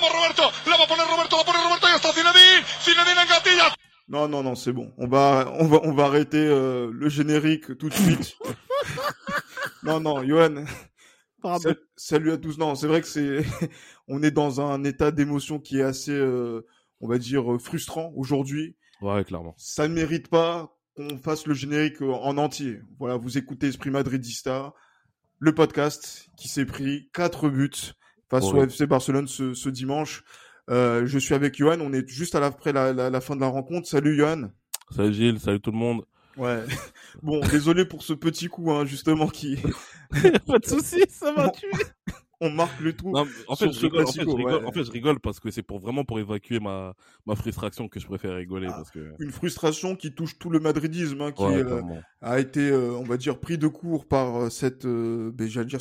Vamos Roberto, la va a poner Roberto, la pone Roberto y está Zinedine, Zinedine en gatilla. Non, non, non, c'est bon. On va, on va, on va arrêter euh, le générique tout de suite. non, non, Johan. Pardon. Salut à tous. Non, c'est vrai que c'est, on est dans un état d'émotion qui est assez, euh, on va dire, euh, frustrant aujourd'hui. Ouais, clairement. Ça ne mérite pas qu'on fasse le générique euh, en entier. Voilà, vous écoutez Esprit Madridista, le podcast qui s'est pris quatre buts face au. FC Barcelone ce, ce dimanche. Euh, je suis avec Johan. On est juste à la, après la, la, la fin de la rencontre. Salut Johan. Salut Gilles, salut tout le monde. Ouais. Bon, désolé pour ce petit coup, hein, justement, qui Pas de soucis, ça va tuer. on marque le tout. Non, mais en fait, je rigole, en fait, je rigole, ouais. en fait, je rigole parce que c'est pour vraiment pour évacuer ma, ma frustration que je préfère rigoler Ah, parce que. Une frustration qui touche tout le madridisme, hein, qui Ouais, euh, a été, euh, on va dire, pris de court par euh, cette, euh, ben, j'allais dire,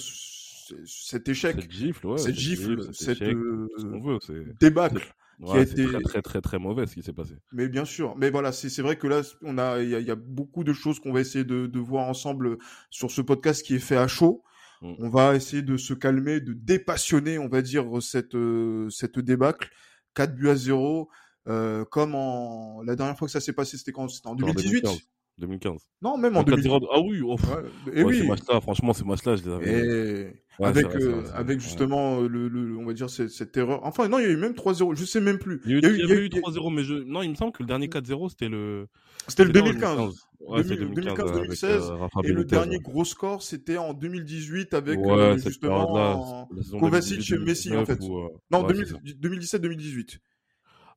cet échec, Cette gifle, ouais. cette gifle, cet cette échec, euh, ce qu'on veut, c'est. débâcle. qui a Ouais, été- très, très, très, très mauvais ce qui s'est passé. Mais bien sûr. Mais voilà, c'est c'est vrai que là, on a, il y y a beaucoup de choses qu'on va essayer de, de voir ensemble sur ce podcast qui est fait à chaud. Mm. On va essayer de se calmer, de dépassionner, on va dire, cette, euh, cette débâcle. 4 buts à 0. euh, comme en la dernière fois que ça s'est passé, c'était quand? C'était en 2018 2015. 2015. Non, même en Donc, 2018. 4-0 Ah oui, oh. Ouais, et Ouais, ces oui. matchs-là, franchement, ces matchs-là, je les avais. Et Ouais, avec, vrai, euh, vrai, justement euh, le, le, on va dire cette, cette erreur. Enfin, non, il y a eu même 3-0. Je sais même plus. Il y a eu, Il y a eu- il y il y a avait eu- eu 3-0, mais je... non, il me semble que le dernier 4-0, c'était le. C'était le c'était en 2015. Ouais, c'est 2015, 2015, 2016, avec, euh, Rafa Et le dernier gros score, c'était en 2018 avec euh, justement Kovacic et 2018, Messi, en fait. 2019, où, euh, non ouais, c'est ça. 2017-2018.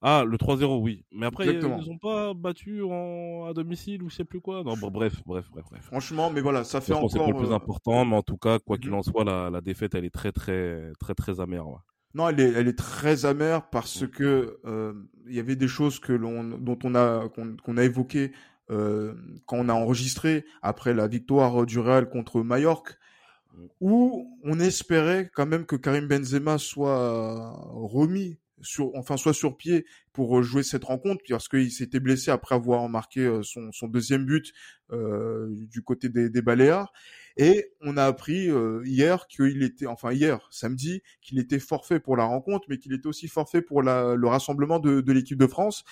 Ah, le 3-0, oui. Mais après, Exactement. ils ont pas battu en... à domicile ou je sais plus quoi. Non, bon, bref, bref, bref, bref. Franchement, mais voilà, ça Je fait pense que c'est encore. pas le plus euh, important, mais en tout cas, quoi qu'il Mhm. en soit, la, la défaite, elle est très, très, très, très amère. Ouais. Non, elle est, elle est très amère parce que euh, il y avait des choses que l'on, dont on a, qu'on, qu'on a évoquées euh, quand on a enregistré après la victoire du Real contre Mallorca, où on espérait quand même que Karim Benzema soit remis sur, enfin, soit sur pied pour euh, jouer cette rencontre, parce qu'il s'était blessé après avoir marqué euh, son, son deuxième but euh, du côté des, des Baléares. Et on a appris euh, hier qu'il était, enfin hier, samedi, qu'il était forfait pour la rencontre, mais qu'il était aussi forfait pour la, le rassemblement de, de l'équipe de France,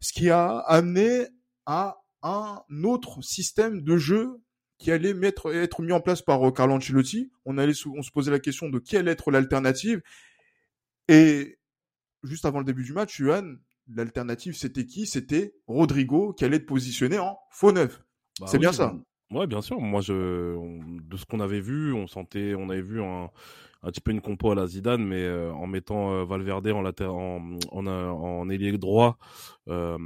ce qui a amené à un autre système de jeu qui allait mettre, être mis en place par euh, Carlo Ancelotti. On allait, on se posait la question de qui allait être l'alternative. Et juste avant le début du match, Juan, l'alternative c'était qui? C'était Rodrigo qui allait être positionné en faux neuf. Bah C'est oui, bien ça. Ouais, bien sûr. Moi, je, on- de ce qu'on avait vu, on sentait, on avait vu un, un petit peu une compo à la Zidane, mais euh, en mettant euh, Valverde en, laté- en, en, euh, en ailier droit, euh,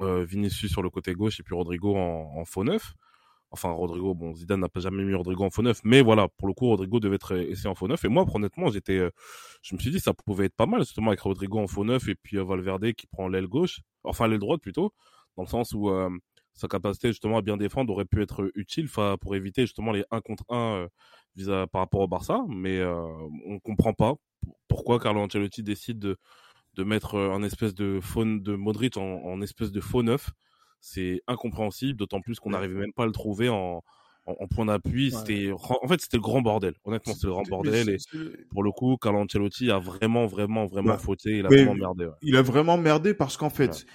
Vinicius sur le côté gauche et puis Rodrigo en, en faux neuf. Enfin, Rodrigo, bon, Zidane n'a pas jamais mis Rodrigo en faux neuf, mais voilà, pour le coup, Rodrigo devait être essayé en faux neuf. Et moi, honnêtement, j'étais, euh, je me suis dit, ça pouvait être pas mal, justement, avec Rodrigo en faux neuf et puis euh, Valverde qui prend l'aile gauche, enfin l'aile droite plutôt, dans le sens où euh, sa capacité justement à bien défendre aurait pu être utile pour éviter justement les 1 contre 1 euh, vis-à- par rapport au Barça, mais euh, on comprend pas pourquoi Carlo Ancelotti décide de, mettre un espèce de faune de Modric en, en espèce de faux neuf. C'est incompréhensible, d'autant plus qu'on n'arrivait même pas à le trouver en, en, en point d'appui. Ouais. C'était, en fait, c'était le grand bordel. Honnêtement, c'était le grand bordel. Et pour le coup, Carlo Ancelotti a vraiment, vraiment, vraiment Ouais. fauté. Il a Mais- vraiment merdé. ouais. il a vraiment merdé parce qu'en fait,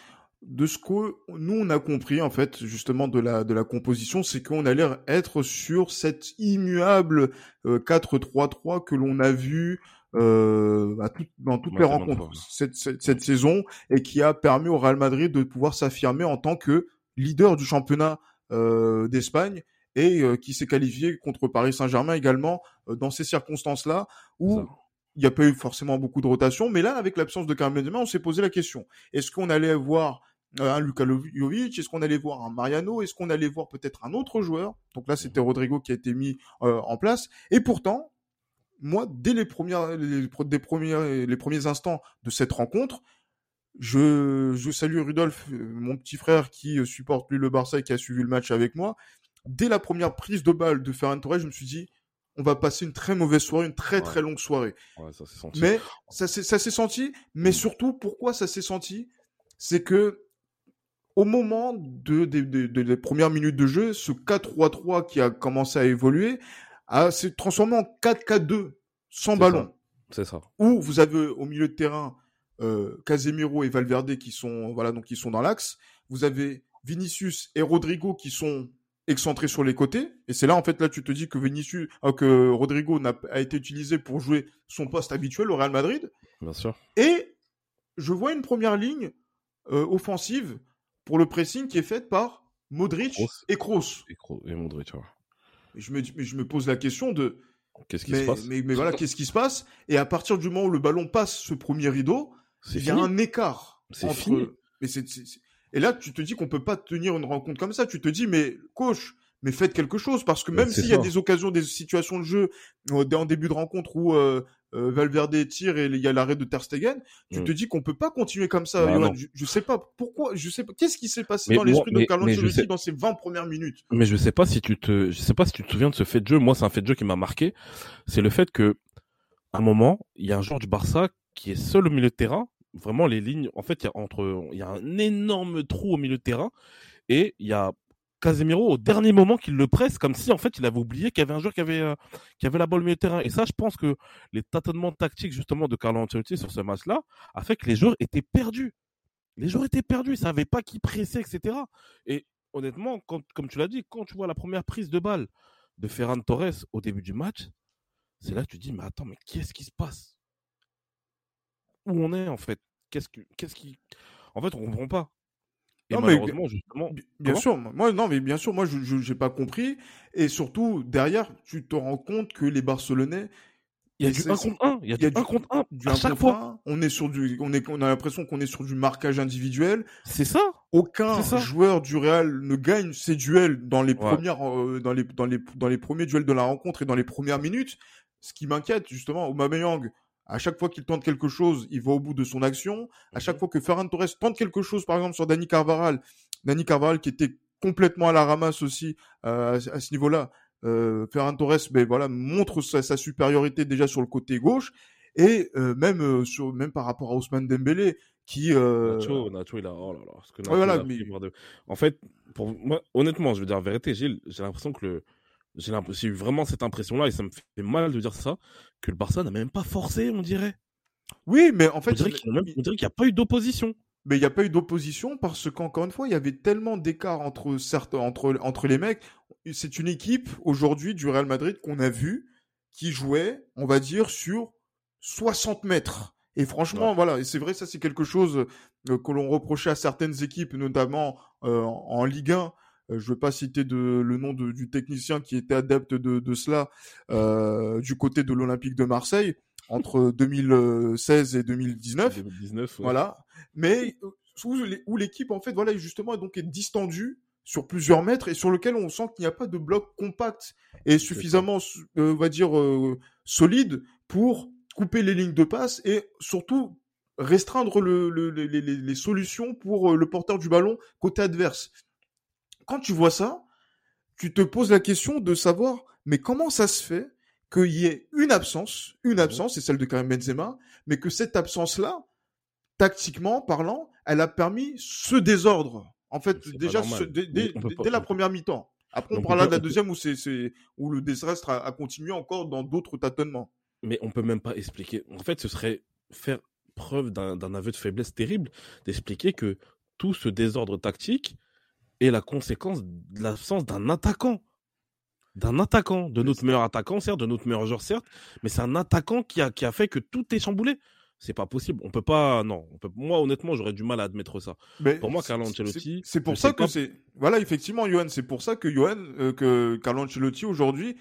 de ce que nous on a compris en fait justement de la de la composition, c'est qu'on allait être sur cette immuable euh, 4-3-3 que l'on a vu euh, à tout- dans toutes les rencontres cette, cette, cette saison et qui a permis au Real Madrid de pouvoir s'affirmer en tant que leader du championnat euh, d'Espagne et euh, qui s'est qualifié contre Paris Saint-Germain également euh, dans ces circonstances-là où Ça. il n'y a pas eu forcément beaucoup de rotation, mais là, avec l'absence de Karim Benzema, on s'est posé la question. Est-ce qu'on allait voir euh, un Luka Jovic? Est-ce qu'on allait voir un Mariano? Est-ce qu'on allait voir peut-être un autre joueur? Donc là, c'était Rodrigo qui a été mis euh, en place. Et pourtant, moi, dès les premières, les, pro- des premières, les premiers instants de cette rencontre, je, je salue Rudolf, euh, mon petit frère qui euh, supporte lui le Barça et qui a suivi le match avec moi. Dès la première prise de balle de Ferran Torres, je me suis dit, on va passer une très mauvaise soirée, une très Ouais. très longue soirée. Ouais, ça s'est senti. Mais ça s'est ça s'est senti. Mais Mm. surtout, pourquoi ça s'est senti? C'est que au moment de, des- des- des- des premières minutes de jeu, ce 4-3-3 qui a commencé à évoluer a s'est transformé en 4-4-2 sans ballon. C'est ça. Ou vous avez au milieu de terrain euh, Casemiro et Valverde qui sont voilà donc qui sont dans l'axe. Vous avez Vinicius et Rodrigo qui sont excentrés sur les côtés. Et c'est là en fait là tu te dis que Vinicius euh, que Rodrigo a été utilisé pour jouer son poste habituel au Real Madrid. Bien sûr. Et je vois une première ligne euh, offensive pour le pressing qui est faite par Modric Kroos. et Kroos. Et, Modric. Et je me je me pose la question de Qu'est-ce qui mais, se passe? mais, mais voilà qu'est-ce qui se passe? Et à partir du moment où le ballon passe ce premier rideau il y a un écart C'est entre fini. mais c'est et là tu te dis qu'on peut pas tenir une rencontre comme ça. Tu te dis mais coach mais faites quelque chose. Parce que Mais même s'il y a des occasions des situations de jeu euh, en début de rencontre où euh, euh, Valverde tire et il y a l'arrêt de Ter Stegen tu Mm. te dis qu'on peut pas continuer comme ça Bah Johan. je, je sais pas pourquoi je sais pas qu'est-ce qui s'est passé Mais dans l'esprit de Carlo Ancelotti sais- dans ces 20 premières minutes? Mais je sais pas si tu te, je sais pas si tu te souviens de ce fait de jeu. Moi, c'est un fait de jeu qui m'a marqué. C'est le fait que, à un moment, il y a un joueur du Barça qui est seul au milieu de terrain. Vraiment, les lignes, en fait, il y a entre, il y a un énorme trou au milieu de terrain et il y a Casemiro au dernier moment qui le presse comme si en fait il avait oublié qu'il y avait un joueur qui avait euh, qui avait la balle au milieu de terrain. Et ça je pense que les tâtonnements tactiques justement de Carlo Ancelotti sur ce match-là a fait que les joueurs étaient perdus. Les joueurs étaient perdus. Ils savaient pas qui presser etc et honnêtement comme tu l'as dit quand tu vois la première prise de balle de Ferran Torres au début du match c'est là que tu te dis mais attends mais qu'est-ce qui se passe? Où on est en fait? Qu'est-ce que qu'est-ce qui en fait on comprend pas et Non, mais- malheureusement justement Bi- Bien sûr, moi non mais bien sûr moi je j'ai pas compris et surtout derrière tu te rends compte que les Barcelonais Il y a Mais du c'est- 1 contre 1. Il y a du du- 1 contre 1 du à chaque fois. un, on est sur du on est on a l'impression qu'on est sur du marquage individuel. C'est ça. Aucun ça. joueur du Real ne gagne ses duels dans les Ouais. premières euh, dans les dans les dans les premiers duels de la rencontre et dans les premières minutes. Ce qui m'inquiète justement, Aubameyang à chaque fois qu'il tente quelque chose, il va au bout de son action. À chaque Mhm. fois que Ferran Torres tente quelque chose, par exemple sur Dani Carvajal, Dani Carvajal qui était complètement à la ramasse aussi euh, à, ce- niveau-là. Euh, Ferran Torres, ben voilà, montre sa, sa supériorité déjà sur le côté gauche et euh, même euh, sur même par rapport à Ousmane Dembélé qui euh, Nacho, Nacho, il a. Oh là là. ce que Nacho, Ouais, voilà, il a mais- deux. En fait, pour moi, honnêtement, je veux dire la vérité, Gilles, j'ai l'impression que le. J'ai eu vraiment cette impression-là et ça me fait mal de dire ça, que le Barça n'a même pas forcé, on dirait. oui, mais en fait, on dirait il- qu'il n'y a pas eu d'opposition. mais il n'y a pas eu d'opposition parce qu'encore une fois, il y avait tellement d'écart entre entre entre les mecs. C'est une équipe aujourd'hui du Real Madrid qu'on a vu qui jouait, on va dire, sur 60 mètres. Et franchement, voilà, et c'est vrai, ça c'est quelque chose euh, que l'on reprochait à certaines équipes, notamment euh, en Ligue 1. Euh, je ne vais pas citer de, le nom de- du technicien qui était adepte de, de cela euh, du côté de l'Olympique de Marseille entre 2016 et 2019. 2019. ouais. Voilà. Mais euh, où, l'équipe, en fait, voilà, justement, donc est distendue sur plusieurs mètres et sur lequel on sent qu'il n'y a pas de bloc compact et suffisamment, euh, on va dire, euh, solide pour couper les lignes de passe et surtout restreindre le, le- les, solutions pour le porteur du ballon côté adverse. Quand tu vois ça, tu te poses la question de savoir, mais comment ça se fait qu'il y ait une absence, une absence, c'est celle de Karim Benzema, mais que cette absence-là, tactiquement parlant, elle a permis ce désordre. En fait, déjà ce- dès, la première mi-temps. Après, on parlera de la deuxième où c'est, où le désastre a, a continué encore dans d'autres tâtonnements. Mais on peut même pas expliquer. En fait, ce serait faire preuve d'un aveu de faiblesse terrible d'expliquer que tout ce désordre tactique est la conséquence de l'absence d'un attaquant. D'un attaquant, de notre meilleur attaquant, certes, de notre meilleur joueur, certes, mais c'est un attaquant qui a, qui a fait que tout est chamboulé. C'est pas possible. On peut pas. Non. On peut, moi, honnêtement, j'aurais du mal à admettre ça. Mais Pour moi, Carlo Ancelotti, C'est pour ça que c'est. Voilà, effectivement, Johan, c'est pour ça que Johan, euh, que Carlo Ancelotti aujourd'hui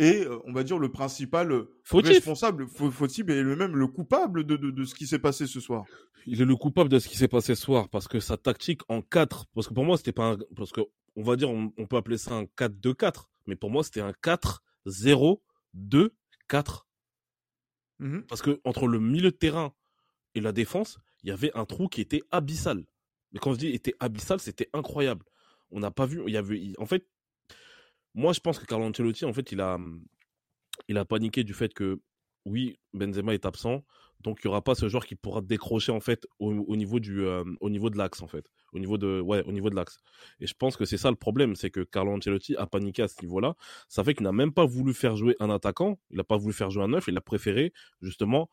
euh, on va dire, le principal Fautif. responsable, fa- fautif et le même le coupable de, de, de ce qui s'est passé ce soir. Il est le coupable de ce qui s'est passé ce soir parce que sa tactique en 4, parce que pour moi c'était pas un, parce que on va dire on, on peut appeler ça un 4-2-4, mais pour moi c'était un 4-0-2-4 Mhm. parce que entre le milieu de terrain et la défense, il y avait un trou qui était abyssal. Mais quand je dis était abyssal, c'était incroyable. On n'a pas vu, il y avait en fait moi je pense que Carlo Ancelotti en fait, il a il a paniqué du fait que oui, Benzema est absent, Donc il y aura pas ce joueur qui pourra décrocher en fait au, niveau du euh, au niveau de l'axe en fait, au niveau de ouais au niveau de l'axe. Et je pense que c'est ça le problème, c'est que Carlo Ancelotti a paniqué à ce niveau-là. Ça fait qu'il n'a même pas voulu faire jouer un attaquant, il n'a pas voulu faire jouer un neuf, il a préféré justement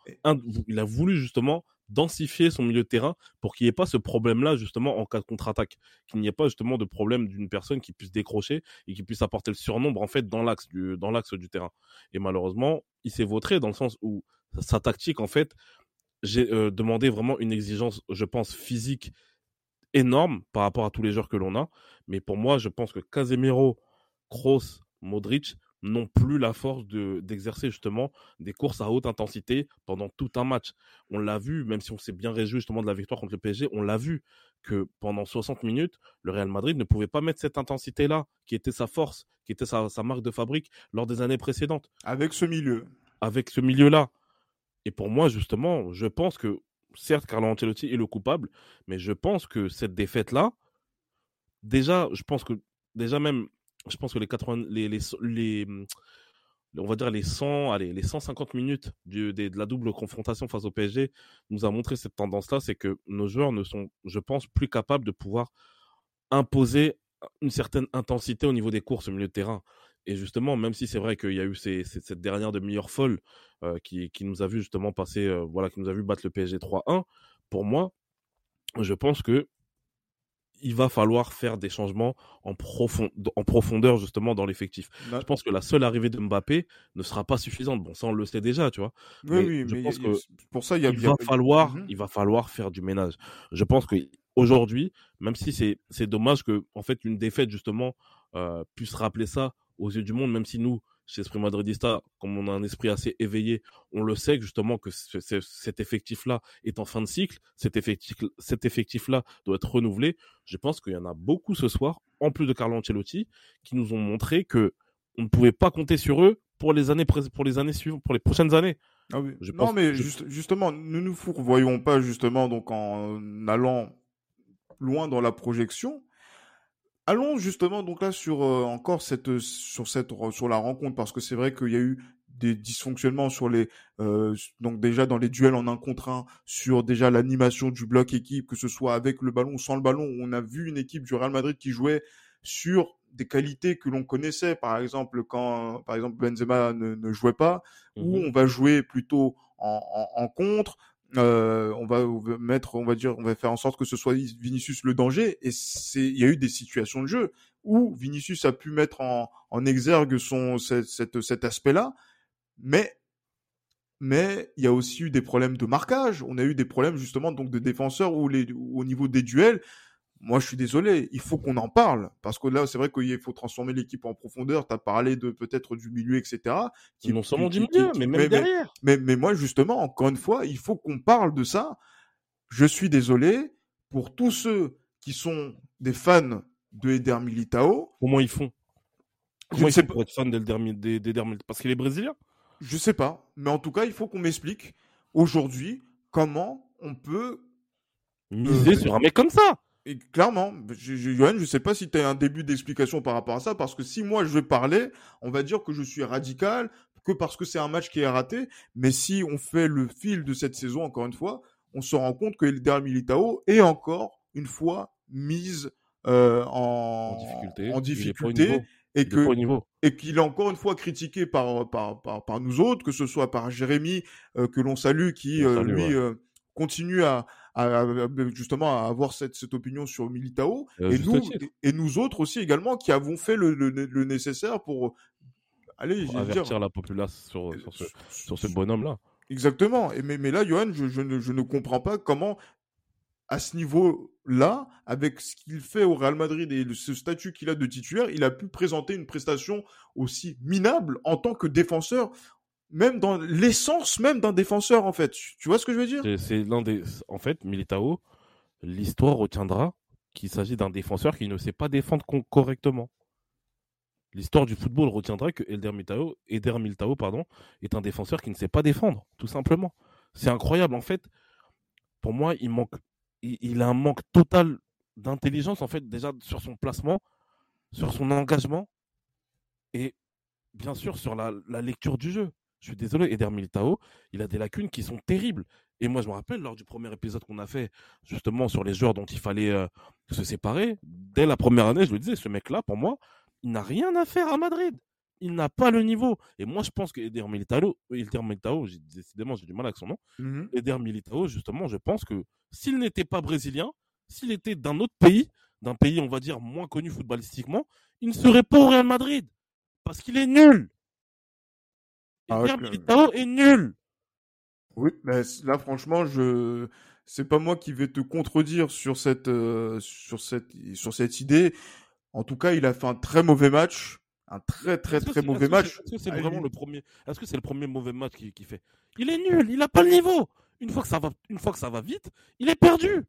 il a voulu justement densifier son milieu de terrain pour qu'il n'y ait pas ce problème-là justement en cas de contre-attaque, qu'il n'y ait pas justement de problème d'une personne qui puisse décrocher et qui puisse apporter le surnombre en fait dans l'axe du dans l'axe du terrain. Et malheureusement, il s'est vautré dans le sens où sa tactique, en fait, j'ai euh, demandé vraiment une exigence, je pense, physique énorme par rapport à tous les joueurs que l'on a. Mais pour moi, je pense que Casemiro, Kroos, Modric n'ont plus la force de d'exercer justement des courses à haute intensité pendant tout un match. On l'a vu, même si on s'est bien réjoui justement de la victoire contre le PSG, on l'a vu que pendant 60 minutes, le Real Madrid ne pouvait pas mettre cette intensité-là, qui était sa force, qui était sa, sa marque de fabrique lors des années précédentes. Avec ce milieu. Avec ce milieu-là. Et pour moi, justement, je pense que, certes, Carlo Ancelotti est le coupable, mais je pense que cette défaite-là, déjà, je pense que, déjà même, je pense que les 80, les, les, on va dire les 100, allez, les 150 minutes de, la double confrontation face au PSG nous a montré cette tendance-là, c'est que nos joueurs ne sont, je pense, plus capables de pouvoir imposer une certaine intensité au niveau des courses au milieu de terrain. Et justement, même si c'est vrai qu'il y a eu cette dernière demi-heure folle euh, qui, qui, nous a vu justement passer, euh, voilà, qui nous a vu battre le PSG 3-1, pour moi, je pense que il va falloir faire des changements en, profond, en profondeur justement dans l'effectif. Bah je pense que la seule arrivée de Mbappé ne sera pas suffisante. Bon, ça on le sait déjà, tu vois. Oui, oui, je pense que pour ça il, y a, va falloir, mmh il va falloir faire du ménage. Je pense que aujourd'hui, même si c'est dommage que en fait une défaite justement euh, puisse rappeler ça aux yeux du monde, même si nous, chez Esprit Madridista, comme on a un esprit assez éveillé, on le sait justement que cet effectif-là est en fin de cycle, cet effectif-là cet effectif doit être renouvelé. Je pense qu'il y en a beaucoup ce soir, en plus de Carlo Ancelotti, qui nous ont montré que on ne pouvait pas compter sur eux pour les années pour les années suivantes, pour les prochaines années. Ah oui. non, mais justement, ne nous fourvoyons pas justement donc en allant loin dans la projection Allons justement donc là sur euh, encore cette sur cette sur la rencontre parce que c'est vrai qu'il y a eu des dysfonctionnements sur les euh, donc déjà dans les duels en un contre un sur déjà l'animation du bloc équipe que ce soit avec le ballon ou sans le ballon on a vu une équipe du Real Madrid qui jouait sur des qualités que l'on connaissait par exemple quand par exemple Benzema ne, jouait pas ou mmh on va jouer plutôt en, en contre euh, on, va, mettre, on va dire, on va faire en sorte que ce soit Vinicius le danger. Et c'est, il y a eu des situations de jeu où Vinicius a pu mettre en, en exergue son cet, aspect-là, mais mais il y a aussi eu des problèmes de marquage. On a eu des problèmes justement donc de défenseurs où les, au niveau des duels, moi, je suis désolé, il faut qu'on en parle. Parce que là, c'est vrai qu'il faut transformer l'équipe en profondeur. Tu as parlé de peut-être du milieu, etc. Qui, non seulement du milieu, mais même derrière. Mais, mais, moi, justement, encore une fois, il faut qu'on parle de ça. Je suis désolé pour tous ceux qui sont des fans de Eder Militao. Comment ils font? Comment ils font pour être fans d'Eder Militao Parce qu'il est brésilien? Je sais pas. Mais en tout cas, il faut qu'on m'explique aujourd'hui comment on peut miser sur un mec comme ça. Et clairement, je, je, je sais pas si tu as un début d'explication par rapport à ça, parce que si moi je vais parler, on va dire que je suis radical, que parce que c'est un match qui est raté, mais si on fait le fil de cette saison, encore une fois, on se rend compte que Elder Militao est encore une fois mise euh, en, difficulté, en difficulté et que et qu'il est encore une fois critiqué par par, par, par nous autres, que ce soit par Jérémy euh, que l'on salue, qui euh, lui euh, continue à, à, justement à avoir cette, cette opinion sur Militao et nous et, nous autres aussi également qui avons fait le, le, nécessaire pour aller avertir la population sur, sur, ce, sur ce bonhomme là. Exactement. Et mais, mais là, Johan, je, je, ne, je ne comprends pas comment à ce niveau-là, avec ce qu'il fait au Real Madrid et ce statut qu'il a de titulaire, il a pu présenter une prestation aussi minable en tant que défenseur même dans l'essence même d'un défenseur en fait. Tu vois ce que je veux dire? C'est l'un des en fait Militao, l'histoire retiendra qu'il s'agit d'un défenseur qui ne sait pas défendre correctement. L'histoire du football retiendra que Elder Militao, Eder Militao pardon, est un défenseur qui ne sait pas défendre, tout simplement. C'est incroyable en fait. Pour moi, il manque il, a un manque total d'intelligence en fait déjà sur son placement, sur son engagement et bien sûr sur la lecture du jeu Je suis désolé, Eder Militao, il a des lacunes qui sont terribles. Et moi, je me rappelle, lors du premier épisode qu'on a fait, justement, sur les joueurs dont il fallait euh, se séparer, dès la première année, je le disais, ce mec-là, pour moi, il n'a rien à faire à Madrid. Il n'a pas le niveau. Et moi, je pense que Eder Militao, Eder Militao décidément, j'ai du mal avec son nom. Mmh Eder Militao, justement, je pense que s'il n'était pas brésilien, s'il était d'un autre pays, d'un pays, on va dire, moins connu footballistiquement, il ne serait pas au Real Madrid. Parce qu'il est nul. Ah, Militao est nul. Oui, mais là, franchement, je c'est pas moi qui vais te contredire sur cette, euh, sur cette, sur cette idée. En tout cas, il a fait un très mauvais match. Un très, très, très mauvais match. Est-ce que c'est vraiment le premier, est-ce que c'est le premier mauvais match qu'il qui fait? Il est nul, il n'a pas le niveau. Une fois que ça va, une fois que ça va vite, il est perdu.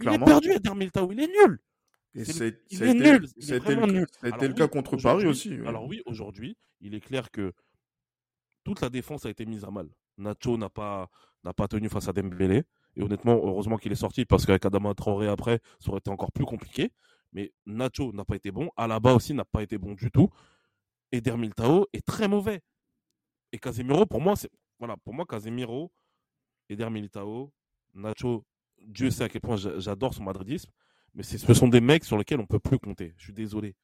Il est perdu, Eder Militao, il est nul. Et c'est, nul. C'était le, cas contre Paris aussi. Alors oui, aujourd'hui, il est clair que toute la défense a été mise à mal. Nacho n'a pas, pas tenu face à Dembélé. Et honnêtement, heureusement qu'il est sorti parce qu'avec Adama Traoré après, ça aurait été encore plus compliqué. Mais Nacho n'a pas été bon. Alaba aussi n'a pas été bon du tout. Et Dermiltao est très mauvais. Et Casemiro, pour moi, c'est voilà, pour moi, Casemiro, Eder Militao, Nacho, Dieu sait à quel point j'adore son madridisme, mais ce sont des mecs sur lesquels on peut plus compter. Je suis désolé.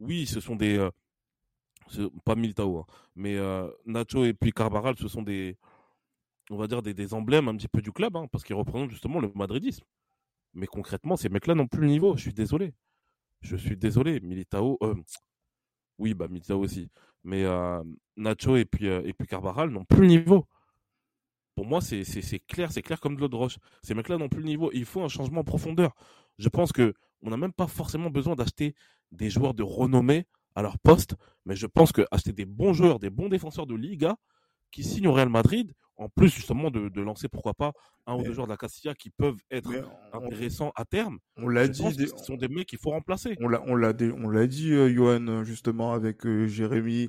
Oui, ce sont des, euh, pas Militao, hein. mais euh, Nacho et puis Carbaral, ce sont des, on va dire des, emblèmes un petit peu du club, hein, parce qu'ils représentent justement le madridisme. Mais concrètement, ces mecs-là n'ont plus le niveau. Je suis désolé. Je suis désolé. Militao, euh, oui, bah Militao aussi. Mais Nacho et puis et puis Carbaral n'ont plus le niveau. Pour moi, c'est clair, c'est clair comme de l'eau de roche. Ces mecs-là n'ont plus le niveau. Il faut un changement en profondeur. Je pense que on n'a même pas forcément besoin d'acheter des joueurs de renommée à leur poste, mais je pense que acheter des bons joueurs, des bons défenseurs de Liga qui signent au Real Madrid, en plus justement de, lancer pourquoi pas un ou deux joueurs de la Castilla qui peuvent être intéressants à terme. On l'a dit, ce sont des mecs qu'il faut remplacer. On l'a, on l'a, on l'a dit, euh, Johan, justement avec euh, Jérémy,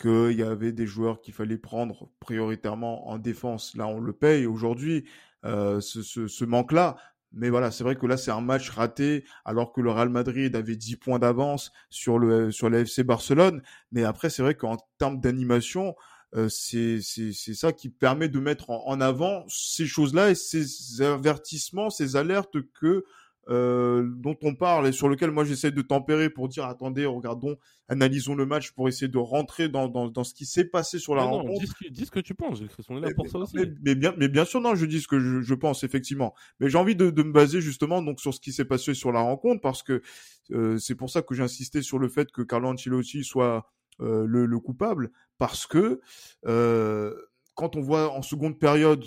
qu'il y avait des joueurs qu'il fallait prendre prioritairement en défense. Là, on le paye aujourd'hui. Euh, ce, ce, ce manque-là, mais voilà, c'est vrai que là, c'est un match raté, alors que le Real Madrid avait 10 points d'avance sur le sur l'AFC Barcelone. Mais après, c'est vrai qu'en termes d'animation, euh, c'est ça qui permet de mettre en avant ces choses-là et ces avertissements, ces alertes que euh, dont on parle et sur lequel moi j'essaie de tempérer pour dire attendez, regardons, analysons le match pour essayer de rentrer dans, dans, dans ce qui s'est passé sur la rencontre. dis, ce que tu penses, on est là pour ça aussi. Mais, bien, mais bien sûr, non, je dis ce que je, je pense effectivement. Mais j'ai envie de, de, me baser justement donc sur ce qui s'est passé sur la rencontre parce que euh, c'est pour ça que j'ai insisté sur le fait que Carlo Ancelotti soit euh, le, le, coupable parce que euh, quand on voit en seconde période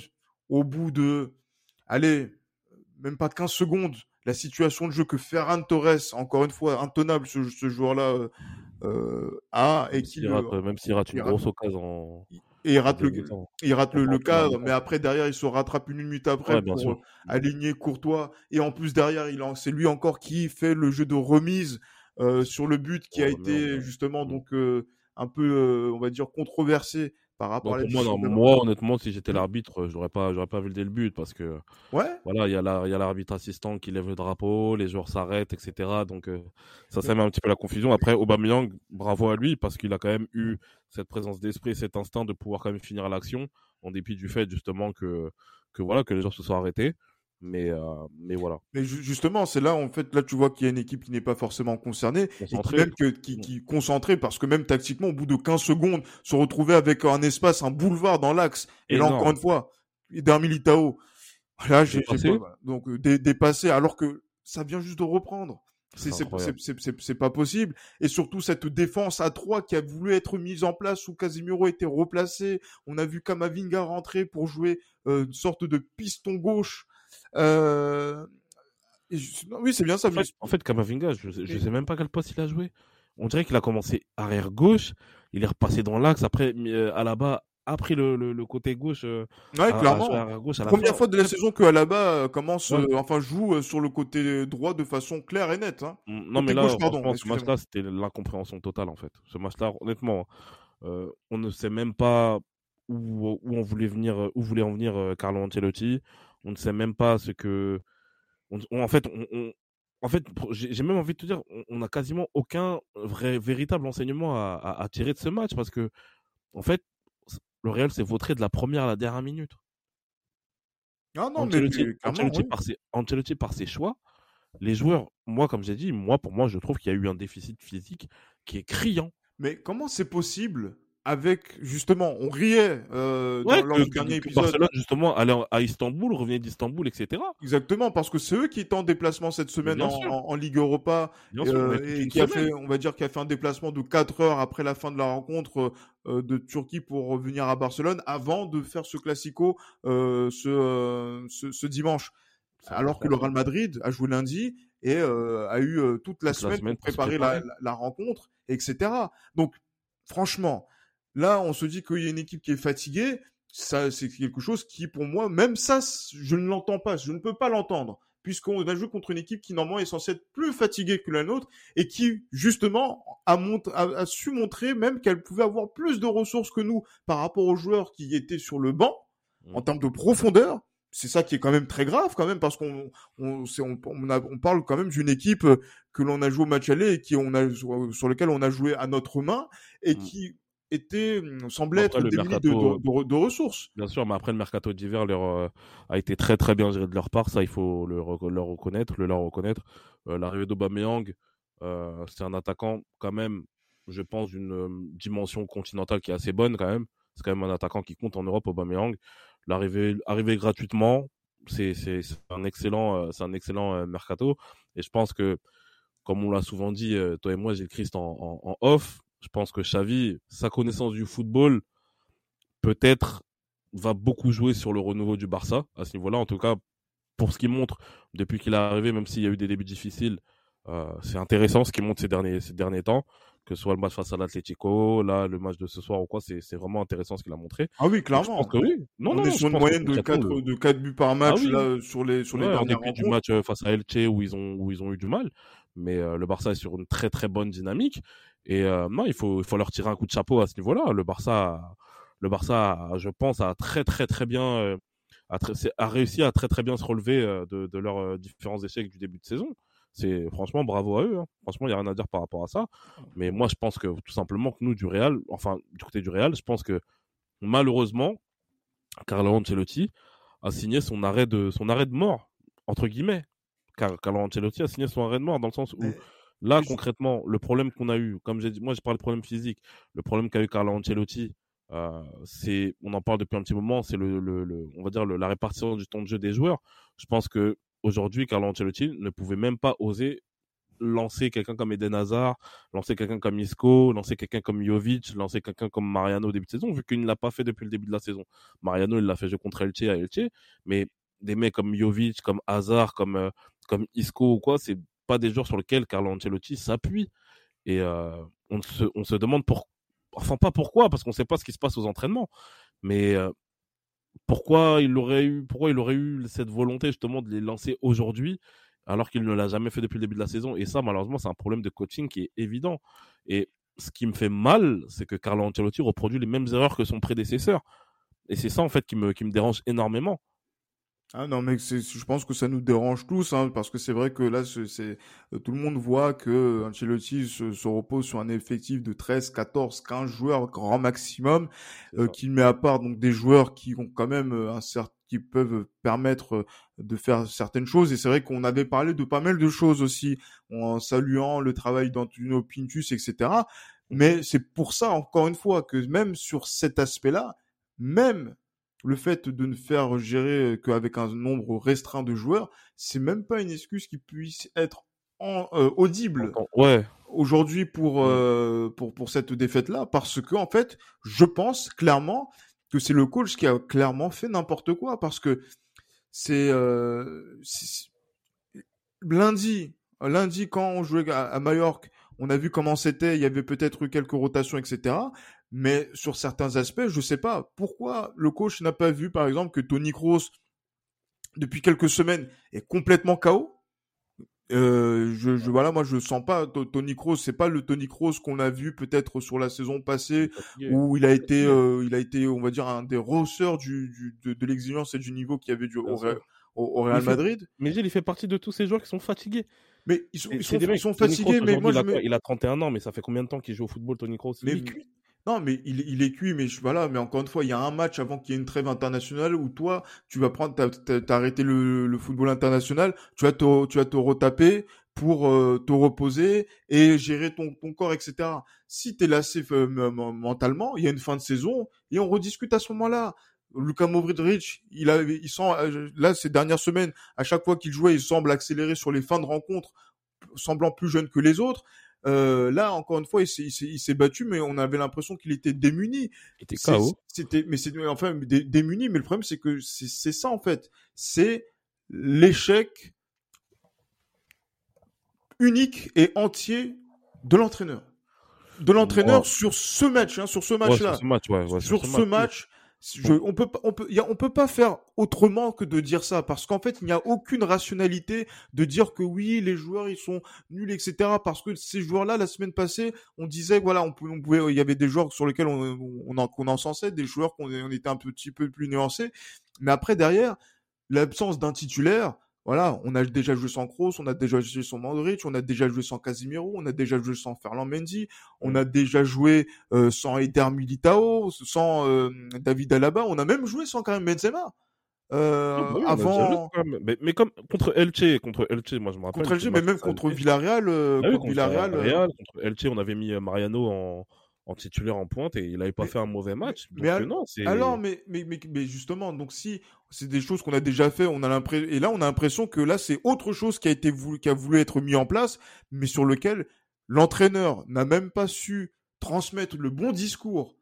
au bout de allez même pas 15 secondes la situation de jeu que Ferran Torres, encore une fois, intenable ce, ce joueur-là, euh, euh a et qui même s'il rate une grosse occasion et il rate le, il rate le, cadre, mais après derrière il se rattrape une minute après pour euh, aligner Courtois et en plus derrière il c'est lui encore qui fait le jeu de remise euh, sur le but qui a été justement donc euh, un peu on va dire controversé par rapport à moi, non, moi, honnêtement, si j'étais l'arbitre, j'aurais pas, j'aurais pas vu le but parce que, ouais. voilà, il y a la, il y a l'arbitre assistant qui lève le drapeau, les joueurs s'arrêtent, etc. Donc, euh, ça, ça met un petit peu la confusion. Après, Aubameyang, bravo à lui parce qu'il a quand même eu cette présence d'esprit, cet instinct de pouvoir quand même finir l'action en dépit du fait justement que, que voilà, que les gens se sont arrêtés. Mais, euh, mais voilà. Mais justement, c'est là, en fait, là, tu vois qu'il y a une équipe qui n'est pas forcément concernée, et qui même que, qui, qui concentrée, parce que même tactiquement, au bout de 15 secondes, se retrouver avec un espace, un boulevard dans l'axe. Et là, encore une fois, d'un Militao. Là, j'ai, donc, euh, dépassé, alors que ça vient juste de reprendre. C'est, c'est, pas possible. Et surtout, cette défense à 3 qui a voulu être mise en place où Casimiro était replacé. On a vu Kamavinga rentrer pour jouer euh, une sorte de piston gauche euh... oui, c'est bien ça. En fait, Kamavinga, je, je sais même pas quel poste il a joué. On dirait qu'il a commencé arrière gauche, il est repassé dans l'axe, après euh, Alaba a pris le, le, côté gauche. Euh, ouais, clairement. Première fois de la saison que Alaba euh, commence, enfin joue sur le côté droit de façon claire et nette. Hein. Non, mais là, pardon, ce match-là, c'était l'incompréhension totale en fait. Ce match-là, honnêtement, on ne sait même pas où, où on voulait venir, où voulait en venir Carlo Ancelotti on ne sait même pas ce que. en fait, on, en fait, j'ai même envie de te dire, on n'a quasiment aucun vrai véritable enseignement à, tirer de ce match parce que en fait, le Real s'est vautré de la première à la dernière minute. Ah non, Ancelotti, mais Ancelotti par ses, Ancelotti par ses choix, les joueurs, moi, comme j'ai dit, moi, pour moi, je trouve qu'il y a eu un déficit physique qui est criant. Mais comment c'est possible avec justement, on riait euh, Ouais, dans, que- dernier que épisode. Barcelone, justement, allait à Istanbul, revenait d'Istanbul, etc. Exactement, parce que c'est eux qui étaient en déplacement cette semaine en, sûr. en- en Ligue Europa Bien euh, sûr, et qui a semaine. fait, on va dire, qui a fait un déplacement de 4 heures après la fin de la rencontre euh, de Turquie pour revenir à Barcelone avant de faire ce classico euh, ce, euh, ce, ce dimanche. Alors que le Real Madrid a joué lundi et euh, a eu euh, toute la Toute la semaine, semaine pour pour se préparer la, préparer. la- la rencontre, etc. Donc, franchement, là, on se dit qu'il y a une équipe qui est fatiguée. Ça, c'est quelque chose qui, pour moi, même ça, je ne l'entends pas. Je ne peux pas l'entendre. Puisqu'on a joué contre une équipe qui, normalement, est censée être plus fatiguée que la nôtre et qui, justement, a, mont- a, a su montrer même qu'elle pouvait avoir plus de ressources que nous par rapport aux joueurs qui étaient sur le banc en Mm. termes de profondeur. C'est ça qui est quand même très grave quand même parce qu'on on, on, on, a- on parle quand même d'une équipe euh, que l'on a joué au match aller et qui on a sur, lequel on a joué à notre main et Mm. qui était hum, semblait Après, être le démunie de, mercato- de, de- de ressources. Bien sûr, mais après le mercato d'hiver leur, euh, a été très très bien géré de leur part, ça il faut le, leur reconnaître, le leur reconnaître. Euh, L'arrivée d'Aubameyang, euh, c'est un attaquant quand même, je pense, d'une euh, dimension continentale qui est assez bonne quand même. C'est quand même un attaquant qui compte en Europe, Aubameyang. L'arrivée arriver gratuitement, c'est un excellent c'est un excellent mercato. Et je pense que, comme on l'a souvent dit, toi et moi, Gilles Christ en, en, en off, je pense que Xavi, sa connaissance du football, peut-être va beaucoup jouer sur le renouveau du Barça à ce niveau-là. En tout cas, pour ce qu'il montre depuis qu'il est arrivé, même s'il y a eu des débuts difficiles, euh, c'est intéressant ce qu'il montre ces derniers, ces derniers temps. Que ce soit le match face à l'Atlético, là, le match de ce soir ou quoi, c'est vraiment intéressant ce qu'il a montré. Ah oui, Donc, Je clairement. pense que oui. Non, on non, est sur une moyenne de concrètement, 4, le- de 4 buts par match oui. là, sur les, sur les Ouais, dernières dépit du match euh, face à Elche où ils ont où ils ont eu du mal, mais euh, le Barça est sur une très très bonne dynamique et euh, non il faut il faut leur tirer un coup de chapeau à ce niveau-là. Le Barça le Barça je pense a très très très bien euh, a, très- a réussi à très très bien se relever euh, de, leurs différents échecs du début de saison. C'est franchement bravo à eux. hein. Franchement il y a rien à dire par rapport à ça. Mais moi je pense que tout simplement que nous du Real, enfin du côté du Real, je pense que malheureusement Carlo Ancelotti a signé son arrêt de son arrêt de mort entre guillemets. Car Carlo Ancelotti a signé son arrêt de mort dans le sens où là je- concrètement le problème qu'on a eu, comme j'ai dit, moi j'ai parlé de problème physique, le problème qu'a eu Carlo Ancelotti, euh, c'est, on en parle depuis un petit moment, c'est le, le, le- on va dire le- la répartition du temps de jeu des joueurs. Je pense que aujourd'hui Carlo Ancelotti ne pouvait même pas oser lancer quelqu'un comme Eden Hazard, lancer quelqu'un comme Isco, lancer quelqu'un comme Jovic, lancer quelqu'un comme Mariano au début de saison, vu qu'il ne l'a pas fait depuis le début de la saison. Mariano, il l'a fait jouer contre Elche à Elche, mais des mecs comme Jovic, comme Hazard, comme, euh, comme Isco ou quoi, c'est pas des joueurs sur lesquels Carlo Ancelotti s'appuie. Et euh, on, se, on se demande pour, enfin pas pourquoi, parce qu'on sait pas ce qui se passe aux entraînements, mais euh, pourquoi il aurait eu, pourquoi il aurait eu cette volonté justement de les lancer aujourd'hui, alors qu'il ne l'a jamais fait depuis le début de la saison. Et ça, malheureusement, c'est un problème de coaching qui est évident. Et ce qui me fait mal, c'est que Carlo Ancelotti reproduit les mêmes erreurs que son prédécesseur. Et c'est ça, en fait, qui me, qui me dérange énormément. Ah non, c'est, je pense que ça nous dérange tous, hein, parce que c'est vrai que là, c'est, c'est- euh, tout le monde voit que Ancelotti se, se repose sur un effectif de 13, 14, 15 joueurs grand maximum, euh, qu'il met à part donc des joueurs qui ont quand même euh, un certain qui peuvent permettre euh, de faire certaines choses. Et c'est vrai qu'on avait parlé de pas mal de choses aussi en saluant le travail d'Antonio Pintus etc mais c'est pour ça encore une fois que même sur cet aspect là même le fait de ne faire gérer qu'avec un nombre restreint de joueurs, c'est même pas une excuse qui puisse être en, euh, audible Ouais, aujourd'hui pour, Mm. euh, pour, pour cette défaite-là, parce que, en fait, je pense clairement que c'est le coach qui a clairement fait n'importe quoi, parce que c'est, euh, lundi, lundi, quand on jouait à, à Majorque, on a vu comment c'était, il y avait peut-être eu quelques rotations, etc. Mais sur certains aspects, je sais pas pourquoi le coach n'a pas vu, par exemple, que Tony Kroos, depuis quelques semaines, est complètement KO. Euh, je, je, voilà, moi, je sens pas Tony Kroos, c'est pas le Tony Kroos qu'on a vu peut-être sur la saison passée, où il a été, euh, il a été, on va dire, un des rosseurs du, du, de, de l'exigence et du niveau qu'il y avait du, au. Real- au, au Real Il fait- Madrid. Mais il fait partie de tous ces joueurs qui sont fatigués. Mais ils sont, ils ils fatigués, Kroos, mais moi, il, a quoi? Il a 31 ans, mais ça fait combien de temps qu'il joue au football, Tony Kroos? Mais-. Non, mais il, est cuit, mais je, voilà, mais encore une fois, il y a un match avant qu'il y ait une trêve internationale où toi, tu vas prendre, t'as, arrêté le, le football international, tu vas te, tu vas te retaper pour euh, te reposer et gérer ton, corps, etc. Si t'es lassé euh, mentalement, il y a une fin de saison et on rediscute à ce moment-là. Luka Modric, il a, il sent, euh, là, ces dernières semaines, à chaque fois qu'il jouait, il semble accélérer sur les fins de rencontre, semblant plus jeune que les autres. Euh, là, encore une fois, il s'est, battu, mais on avait l'impression qu'il était démuni. Il était KO. C'était, mais c'est enfin dé, démuni. Mais le problème, c'est que c'est, ça en fait. C'est l'échec unique et entier de l'entraîneur. De l'entraîneur Ouais. sur ce match, hein, sur ce Ouais, match-là. sur ce match, ouais, ouais, sur ce match, on peut on peut on peut pas faire autrement que de dire ça parce qu'en fait il n'y a aucune rationalité de dire que oui les joueurs ils sont nuls etc parce que ces joueurs là la semaine passée on disait voilà on pouvait il y avait des joueurs sur lesquels on on, en, qu'on encensait des joueurs qu'on on était un petit peu plus nuancés mais après derrière l'absence d'un titulaire voilà, on a déjà joué sans Kroos, on a déjà joué sans Modric, on a déjà joué sans Casimiro, on a déjà joué sans Ferland Mendy, on a déjà joué euh, sans Eder Militao, sans euh, David Alaba, on a même joué sans Karim Benzema. Euh, Ah bah oui, avant joué. Mais, mais comme contre Elche, contre Elche, moi je me rappelle. contre le mais même ça contre Villarreal, euh, Ah oui, contre Villarreal, Villarreal, contre Elche, on avait mis Mariano en, en titulaire en pointe et il avait pas Mais- fait un mauvais match. mais donc al- euh, non, c'est. Alors, mais, mais, mais, mais justement, donc si c'est des choses qu'on a déjà fait, on a l'impression, et là, on a l'impression que là, c'est autre chose qui a été voulu, qui a voulu être mis en place, mais sur lequel l'entraîneur n'a même pas su transmettre le bon discours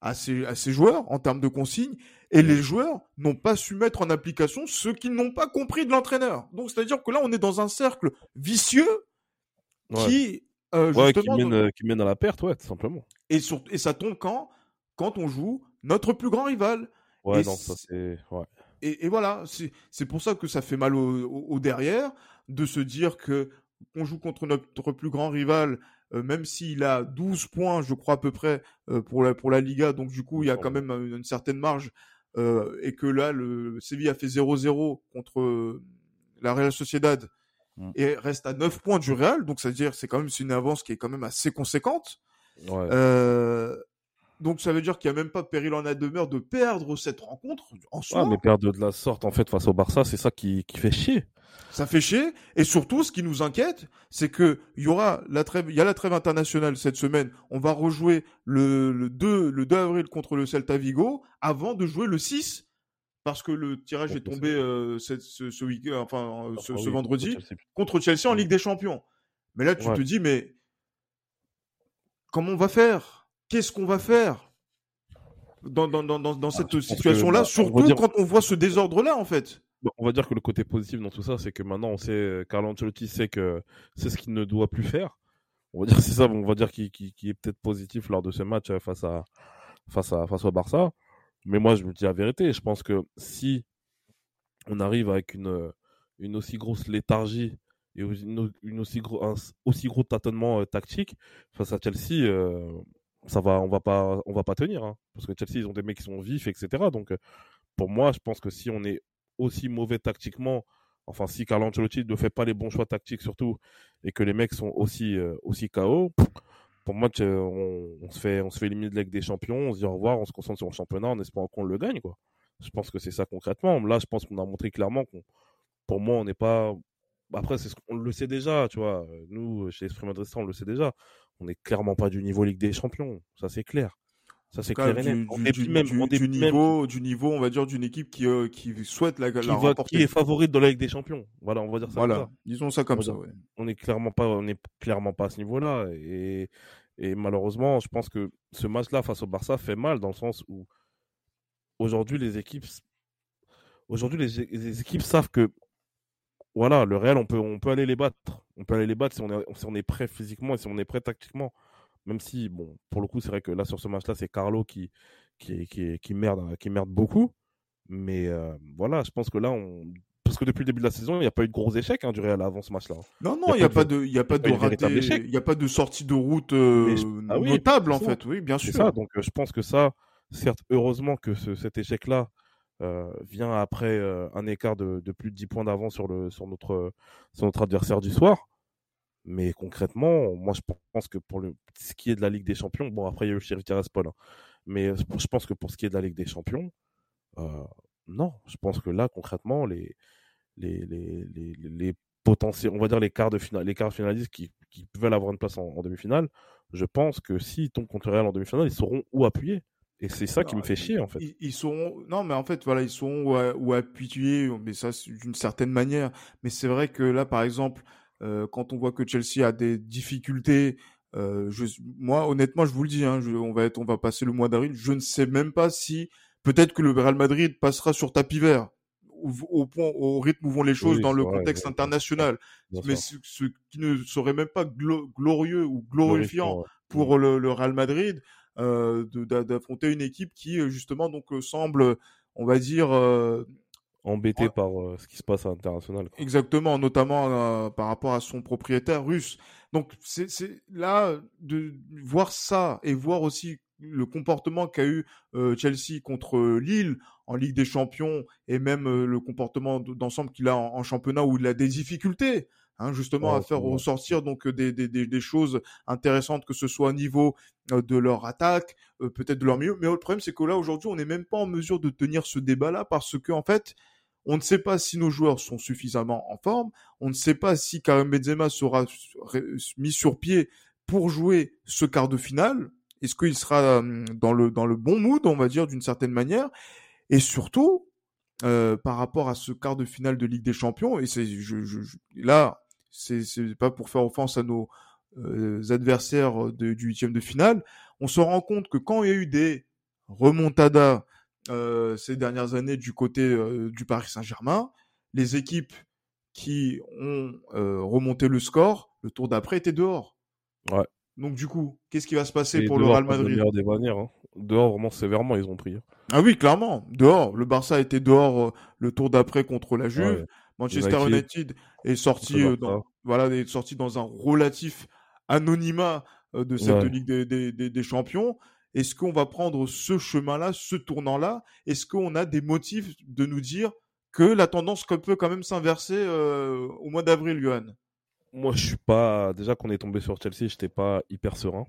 à ses, à ses joueurs en termes de consignes, et les joueurs n'ont pas su mettre en application ce qu'ils n'ont pas compris de l'entraîneur. Donc, c'est-à-dire que là, on est dans un cercle vicieux Ouais. qui, euh, Ouais, qui justement, mène, euh, qui mène à la perte, ouais, tout simplement. et, sur, et ça tombe quand Quand on joue notre plus grand rival. Ouais, Et non, ça c'est. Ouais. Et, et voilà, c'est pour ça que ça fait mal au, au- au derrière de se dire que on joue contre notre plus grand rival, euh, même s'il a 12 points, je crois à peu près, euh, pour, la, pour la Liga, donc du coup il y a quand même une, une certaine marge, euh, et que là le Séville a fait 0-0 contre euh, la Real Sociedad Mm. et reste à 9 points du Real, donc ça veut dire c'est quand même c'est une avance qui est quand même assez conséquente. Ouais. Euh, donc ça veut dire qu'il n'y a même pas péril en la demeure de perdre cette rencontre en soi. Ah, mais perdre de la sorte en fait face au Barça, c'est ça qui, qui fait chier. Ça fait chier. Et surtout, ce qui nous inquiète, c'est que il y aura la trêve, il y a la trêve internationale cette semaine. On va rejouer le, le 2, le 2 avril contre le Celta Vigo avant de jouer le 6 parce que le tirage est tombé euh, ce, ce week enfin euh, ce, vendredi contre Chelsea. en Ligue des Champions. Mais là, tu Ouais. te dis, mais comment on va faire? Qu'est-ce qu'on va faire? Dans, dans, dans, dans, dans cette Ah, situation-là bah, Surtout dire- quand on voit ce désordre-là, en fait. Bon, on va dire que le côté positif dans tout ça, c'est que maintenant on sait, euh, Carlo Ancelotti sait que c'est ce qu'il ne doit plus faire. On va dire c'est ça, on va dire est peut-être positif lors de ce match euh, face à face à face au Barça. Mais moi, je me dis la vérité, je pense que si on arrive avec une euh, une aussi grosse léthargie et une, aussi gros un aussi gros tâtonnement euh, tactique face à Chelsea, euh, ça va, on va pas on va pas tenir, hein. parce que Chelsea ils ont des mecs qui sont vifs, etc. Donc pour moi, je pense que si on est aussi mauvais tactiquement, enfin si Carlo Ancelotti ne fait pas les bons choix tactiques surtout, et que les mecs sont aussi aussi KO, pour moi on, on se fait on se fait éliminer de Ligue des Champions, on se dit au revoir, on se concentre sur le championnat en espérant qu'on le gagne quoi. Je pense que c'est ça concrètement. Là, je pense qu'on a montré clairement qu'on, pour moi, on n'est pas. Après, ce qu'on le sait déjà, tu vois. Nous, chez Esprit Madrid, on le sait déjà. On n'est clairement pas du niveau Ligue des Champions. Ça, c'est clair. Ça, c'est clair du, du- du- même, du- dépit même niveau, du niveau, on va dire, d'une équipe qui, euh, qui souhaite la, qui, la va- remporter. qui est favorite dans la Ligue des Champions. Voilà, on va dire ça. comme Voilà, ça. disons ça comme On ça. Ouais. on n'est clairement pas on est clairement pas à ce niveau-là et, et malheureusement je pense que ce match-là face au Barça fait mal dans le sens où aujourd'hui les équipes aujourd'hui les, les équipes savent que voilà le Real on peut on peut aller les battre on peut aller les battre si on est si on est prêt physiquement et si on est prêt tactiquement même si bon pour le coup c'est vrai que là sur ce match-là c'est Carlo qui qui qui, qui merde qui merde beaucoup mais euh, voilà je pense que là on parce que depuis le début de la saison, il n'y a pas eu de gros échecs hein, du Real avant ce match-là. Non, Y non, il n'y a pas de, il y a pas de il y a pas sortie de route euh, je- ah oui, notable en fait. Oui, bien sûr. ça, donc euh, je pense que ça, certes, heureusement que ce- cet échec-là vient après un écart de, de plus de 10 points d'avance sur, le, sur, notre, sur notre adversaire du soir. Mais concrètement, moi, je pense que pour le, ce qui est de la Ligue des Champions, bon, après, il y a eu le Sheriff Tiraspol, hein, mais je pense que pour ce qui est de la Ligue des Champions, euh, non, je pense que là, concrètement, les, les, les, les, les potentiels, on va dire les quarts de finale, les quarts finalistes qui, qui veulent avoir une place en, demi-finale, je pense que s'ils tombent contre Real en demi-finale, ils sauront où appuyer. Et c'est ça qui me fait chier, en fait. Ils, sont, non, mais en fait, voilà, ils sont où, appuyer, mais ça, d'une certaine manière. Mais c'est vrai que là, par exemple, quand on voit que Chelsea a des difficultés, euh, je, moi, honnêtement, je vous le dis, hein, on va être, on va passer le mois d'avril. Je ne sais même pas si peut-être que le Real Madrid passera sur tapis vert au, point, au rythme où vont les choses dans le contexte international. mais ce, qui ne serait même pas glorieux ou glorifiant pour le, le, Real Madrid, euh, d'affronter une équipe qui euh, justement donc euh, semble, on va dire, euh, embêté par ce qui se passe à l'international. Exactement, notamment par rapport à son propriétaire russe. Donc c'est là de voir ça et voir aussi le comportement qu'a eu Chelsea contre Lille en Ligue des Champions et même le comportement d'ensemble qu'il a en, championnat où il a des difficultés Hein, justement à faire ressortir donc des, des, des, choses intéressantes que ce soit au niveau de leur attaque, peut-être de leur milieu. Mais le problème c'est que là aujourd'hui on n'est même pas en mesure de tenir ce débat-là parce que en fait on ne sait pas si nos joueurs sont suffisamment en forme, on ne sait pas si Karim Benzema sera mis sur pied pour jouer ce quart de finale. Est-ce qu'il sera dans le dans le bon mood, on va dire d'une certaine manière, et surtout euh, par rapport à ce quart de finale de Ligue des Champions. Et c'est je, je, là, c'est c'est pas pour faire offense à nos euh, adversaires de, du huitième de finale. On se rend compte que quand il y a eu des remontadas euh, ces dernières années du côté euh, du Paris Saint-Germain, les équipes qui ont euh, remonté le score, le tour d'après était dehors. Ouais. Donc du coup, qu'est-ce qui va se passer pour le Real Madrid? des manières, hein. Dehors, vraiment sévèrement, ils ont pris. Hein. Ah oui, clairement, dehors. Le Barça était dehors le tour d'après contre la Juve. Manchester United, est sorti dans, voilà, est sorti dans un relatif anonymat de cette Ligue des, des, des, des Champions. Est-ce qu'on va prendre ce chemin-là, ce tournant-là? Est-ce qu'on a des motifs de nous dire que la tendance peut quand même s'inverser euh, au mois d'avril, Johan? Moi, je suis pas. Déjà qu'on est tombé sur Chelsea, j'étais pas hyper serein.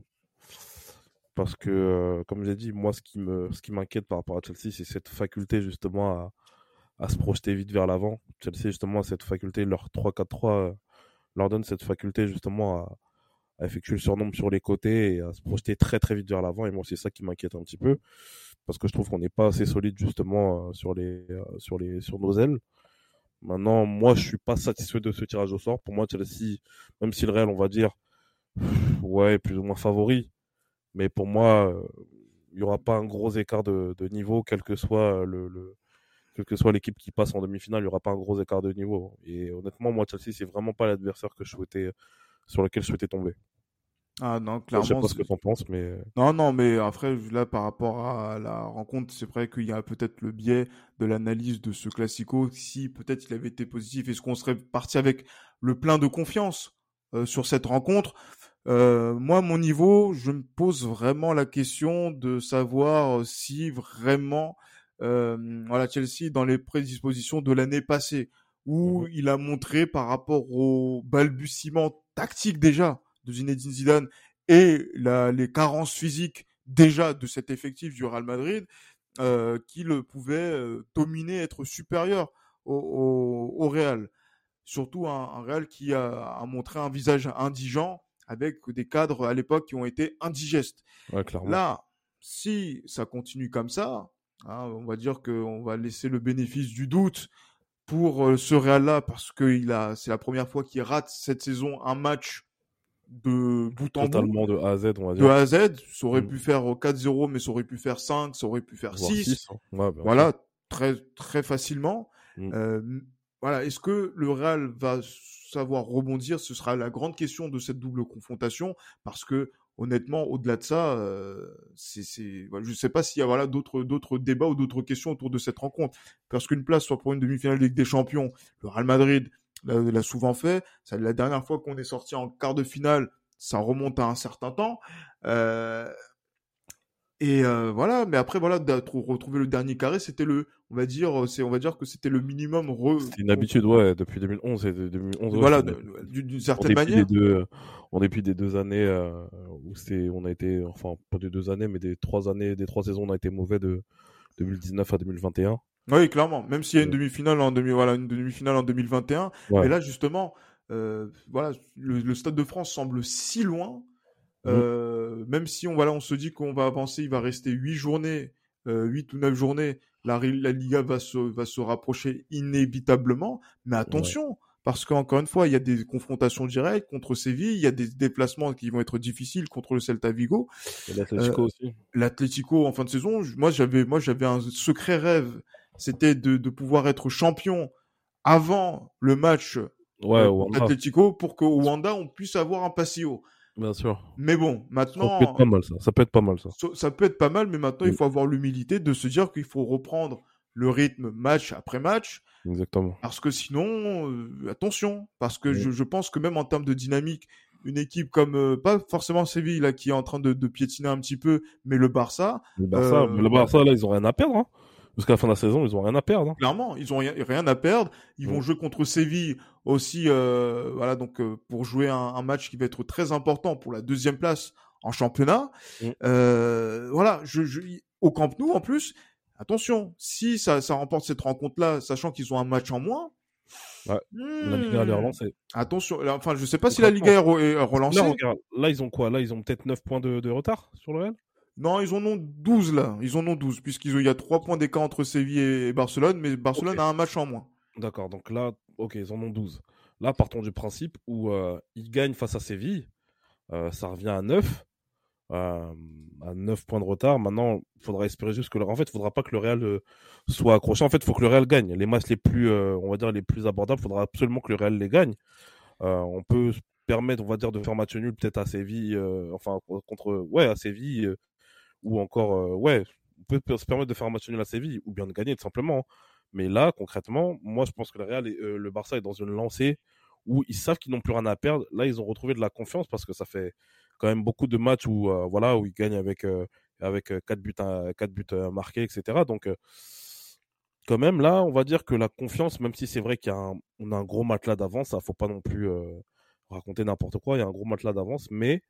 Parce que, euh, comme j'ai dit, moi, ce qui me, ce qui m'inquiète par rapport à Chelsea, c'est cette faculté justement à, à se projeter vite vers l'avant. Chelsea, justement, a cette faculté, leur 3-4-3 euh, leur donne cette faculté justement à, à effectuer le surnombre sur les côtés et à se projeter très très vite vers l'avant. Et moi, c'est ça qui m'inquiète un petit peu parce que je trouve qu'on n'est pas assez solide justement euh, sur les euh, sur les sur nos ailes. Maintenant, moi, je suis pas satisfait de ce tirage au sort. Pour moi, Chelsea, même si le Real, on va dire, ouais, plus ou moins favori, mais pour moi, il n'y aura pas un gros écart de, de niveau, quel que soit le, le quelle que soit l'équipe qui passe en demi-finale, il n'y aura pas un gros écart de niveau. Et honnêtement, moi, Chelsea, c'est vraiment pas l'adversaire que je souhaitais, sur lequel je souhaitais tomber. Ah non, clairement. Je sais pas ce que t'en penses, mais. Euh, non, non, mais après, là, par rapport à la rencontre, c'est vrai qu'il y a peut-être le biais de l'analyse de ce classico. Si peut-être il avait été positif, est-ce qu'on serait parti avec le plein de confiance euh, sur cette rencontre? Euh, Moi, mon niveau, je me pose vraiment la question de savoir si vraiment, euh, voilà, Chelsea dans les prédispositions de l'année passée, où mmh il a montré par rapport au balbutiement tactique déjà de Zinedine Zidane et la, les carences physiques déjà de cet effectif du Real Madrid, euh, qu'il pouvait euh, dominer, être supérieur au, au, au Real. Surtout un, un Real qui a, a, montré un visage indigent avec des cadres à l'époque qui ont été indigestes. Ouais, Là, si ça continue comme ça, hein, on va dire qu'on va laisser le bénéfice du doute pour euh, ce Real-là parce que il a, c'est la première fois qu'il rate cette saison un match de bout en Totalement bout. de A à Z, on va dire. De A à Z, ça aurait mm. pu faire 4-0, mais ça aurait pu faire 5, ça aurait pu faire 6. 6 hein. ouais, voilà, très, très facilement. Mm. Euh, voilà, est-ce que le Real va savoir rebondir? Ce sera la grande question de cette double confrontation, parce que honnêtement, au-delà de ça, euh, je ne sais pas s'il y a voilà d'autres débats ou d'autres questions autour de cette rencontre, parce qu'une place soit pour une demi-finale de Ligue des Champions, le Real Madrid l'a souvent fait. C'est la dernière fois qu'on est sorti en quart de finale, ça remonte à un certain temps. Euh, et euh, voilà, mais après voilà, retrouver le dernier carré, c'était le on va dire, c'est, on va dire que c'était le minimum. Re... C'est une habitude, ouais, depuis 2011 et 2011. voilà, d'une certaine manière. Deux, on depuis des deux années euh, où c'est, on a été, enfin pas des deux années, mais des trois années, des trois saisons, on a été mauvais de 2019 à 2021. Oui, clairement. Même s'il y a une demi-finale en demi, voilà, une demi-finale en 2021. Mais là, justement, euh, voilà, le, Stade de France semble si loin. Mmh. Euh, même si on, voilà, on se dit qu'on va avancer, il va rester huit journées, euh, huit ou neuf journées la, la Liga va se, va se rapprocher inévitablement. Mais attention, parce qu'encore une fois, il y a des confrontations directes contre Séville, il y a des déplacements qui vont être difficiles contre le Celta Vigo. L'Atlético euh, aussi. L'Atlético en fin de saison, moi j'avais, moi j'avais un secret rêve, c'était de, de pouvoir être champion avant le match ouais, euh, pour qu'au Wanda on puisse avoir un passio. Bien sûr. Mais bon, maintenant. Ça peut être pas mal, ça. Ça peut être pas mal, ça. Ça, peut être pas mal, mais maintenant, il faut avoir l'humilité de se dire qu'il faut reprendre le rythme match après match. Exactement. Parce que sinon, euh, attention, parce que je, je, pense que même en termes de dynamique, une équipe comme, euh, pas forcément Séville, là, qui est en train de, de, piétiner un petit peu, mais le Barça. Le Barça, euh, le Barça là, ils ont rien à perdre. Hein. Jusqu'à la fin de la saison, ils ont rien à perdre. Hein. Clairement, ils ont rien, à perdre. Ils vont jouer contre Séville aussi, euh, voilà, donc euh, pour jouer un, un, match qui va être très important pour la deuxième place en championnat. Mm. Euh, voilà, je, je, au Camp Nou en plus. Attention, si ça, ça remporte cette rencontre-là, sachant qu'ils ont un match en moins. Ouais. La Liga est relancée. Attention, enfin, je sais pas si la Liga est, relancée. Là, là, ils ont quoi? Là, ils ont peut-être 9 points de, de retard sur le Real non, ils en ont 12 là. Ils en ont 12, puisqu'il y a 3 points d'écart entre Séville et Barcelone, mais Barcelone a un match en moins. D'accord, donc là, ok, ils en ont 12. Là, partons du principe où euh, ils gagnent face à Séville. Euh, ça revient à 9. Euh, à 9 points de retard. Maintenant, il faudra espérer juste que le... En fait, il faudra pas que le Real soit accroché. En fait, il faut que le Real gagne. Les matchs les plus, on va dire, les plus abordables, il faudra absolument que le Real les gagne. on peut permettre, on va dire, de faire match nul peut-être à Séville, enfin, contre, ouais, à Séville, ou encore, euh, ouais, on peut se permettre de faire un match nul à Séville ou bien de gagner tout simplement. Mais là, concrètement, moi, je pense que le Real et euh, le Barça est dans une lancée où ils savent qu'ils n'ont plus rien à perdre. Là, ils ont retrouvé de la confiance parce que ça fait quand même beaucoup de matchs où, euh, voilà, où ils gagnent avec, avec 4 buts, à, 4 buts marqués, etc. Donc, quand même, là, on va dire que la confiance, même si c'est vrai y a a un gros matelas d'avance, ça faut pas non plus raconter n'importe quoi, il y a un gros matelas d'avance, mais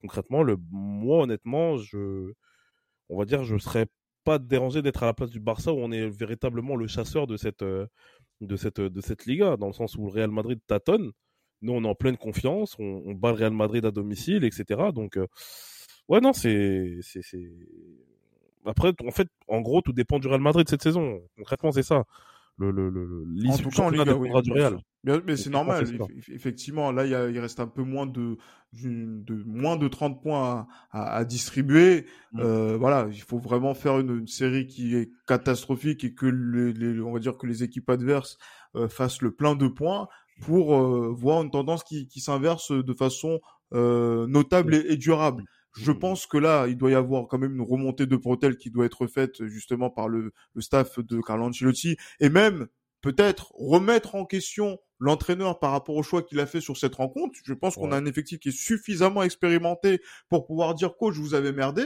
concrètement, le, moi, honnêtement, je, on va dire, je serais pas dérangé d'être à la place du Barça où on est véritablement le chasseur de cette, euh, de cette, de cette Liga, dans le sens où le Real Madrid tâtonne. Nous, on est en pleine confiance, on, bat le Real Madrid à domicile, etc. Donc, euh, ouais, non, c'est, c'est, Après, en fait, en gros, tout dépend du Real Madrid cette saison. Concrètement, c'est ça le, le, le, l'issue du du Real. mais c'est normal. Effectivement, là, il, y a, il, reste un peu moins de, de moins de 30 points à, à, distribuer. Mm. Euh, voilà, il faut vraiment faire une, une, série qui est catastrophique et que les, les, on va dire que les équipes adverses euh, fassent le plein de points pour euh, voir une tendance qui, qui s'inverse de façon euh, notable et, et durable. Je mmh. pense que là, il doit y avoir quand même une remontée de bretelles qui doit être faite justement par le, le staff de Carlo Ancelotti et même peut-être remettre en question l'entraîneur par rapport au choix qu'il a fait sur cette rencontre. Je pense qu'on a un effectif qui est suffisamment expérimenté pour pouvoir dire coach, vous avez merdé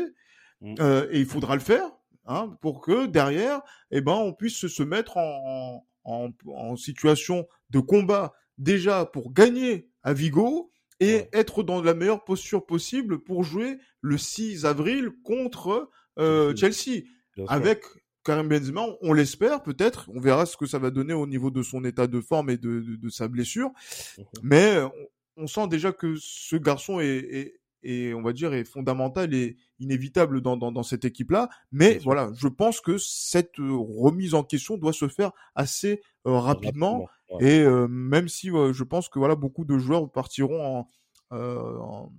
mmh. euh, et il faudra le faire hein, pour que derrière, eh ben, on puisse se mettre en, en, en situation de combat déjà pour gagner à Vigo et être dans la meilleure posture possible pour jouer le 6 avril contre euh, Chelsea. Avec Karim Benzema, on l'espère peut-être, on verra ce que ça va donner au niveau de son état de forme et de, de, de sa blessure. Mhm. Mais on, on, sent déjà que ce garçon est, est, est, on va dire, est fondamental et inévitable dans, dans, dans cette équipe-là. Mais voilà, je pense que cette remise en question doit se faire assez euh, rapidement. Et même si je pense que voilà beaucoup de joueurs partiront en, en,